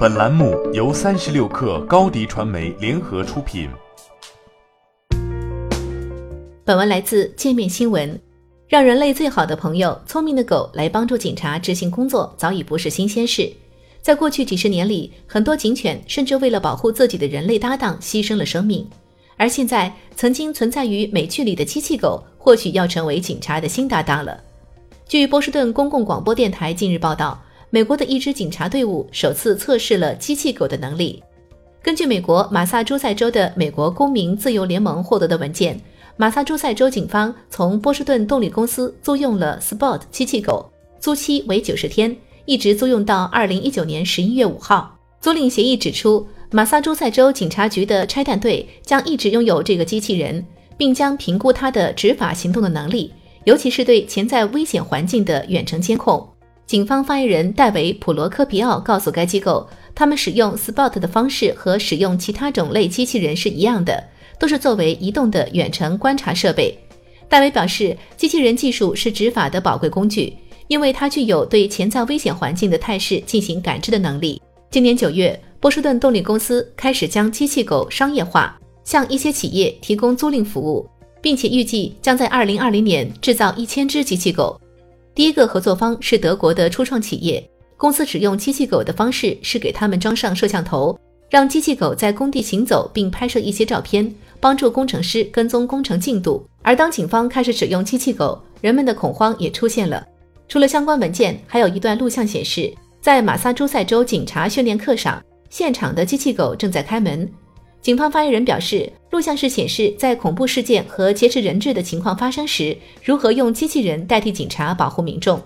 本栏目由三十六氪高低传媒联合出品。本文来自界面新闻。让人类最好的朋友——聪明的狗来帮助警察执行工作，早已不是新鲜事。在过去几十年里，很多警犬甚至为了保护自己的人类搭档牺牲了生命。而现在，曾经存在于美剧里的机器狗，或许要成为警察的新搭档了。据波士顿公共广播电台近日报道，美国的一支警察队伍首次测试了机器狗的能力。根据美国马萨诸塞州的美国公民自由联盟获得的文件，马萨诸塞州警方从波士顿动力公司租用了 Spot 机器狗，租期为九十天，一直租用到二零一九年十一月五号。租赁协议指出，马萨诸塞州警察局的拆弹队将一直拥有这个机器人，并将评估它的执法行动的能力。尤其是对潜在危险环境的远程监控，警方发言人戴维·普罗科皮奥告诉该机构，他们使用 Spot 的方式和使用其他种类机器人是一样的，都是作为移动的远程观察设备。戴维表示，机器人技术是执法的宝贵工具，因为它具有对潜在危险环境的态势进行感知的能力。今年九月，波士顿动力公司开始将机器狗商业化，向一些企业提供租赁服务。并且预计将在二零二零年制造一千只机器狗。第一个合作方是德国的初创企业，公司使用机器狗的方式是给他们装上摄像头，让机器狗在工地行走，并拍摄一些照片，帮助工程师跟踪工程进度。而当警方开始使用机器狗，人们的恐慌也出现了。除了相关文件，还有一段录像显示，在马萨诸塞州警察训练课上，现场的机器狗正在开门。警方发言人表示，录像是显示在恐怖事件和劫持人质的情况发生时，如何用机器人代替警察保护民众。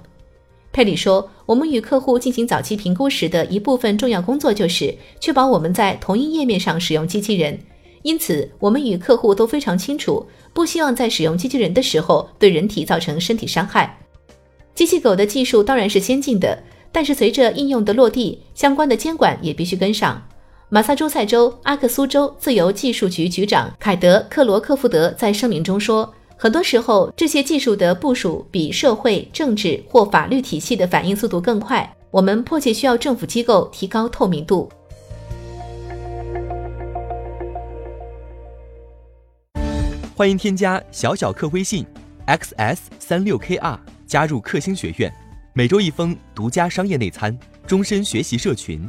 佩里说：“我们与客户进行早期评估时的一部分重要工作就是确保我们在同一页面上使用机器人，因此我们与客户都非常清楚，不希望在使用机器人的时候对人体造成身体伤害。机器狗的技术当然是先进的，但是随着应用的落地，相关的监管也必须跟上。”马萨诸塞州阿克苏州自由技术局局长凯德·克罗克福德在声明中说：“很多时候，这些技术的部署比社会、政治或法律体系的反应速度更快。我们迫切需要政府机构提高透明度。”欢迎添加小小客微信 xs 三六 kr 加入克星学院，每周一封独家商业内参，终身学习社群。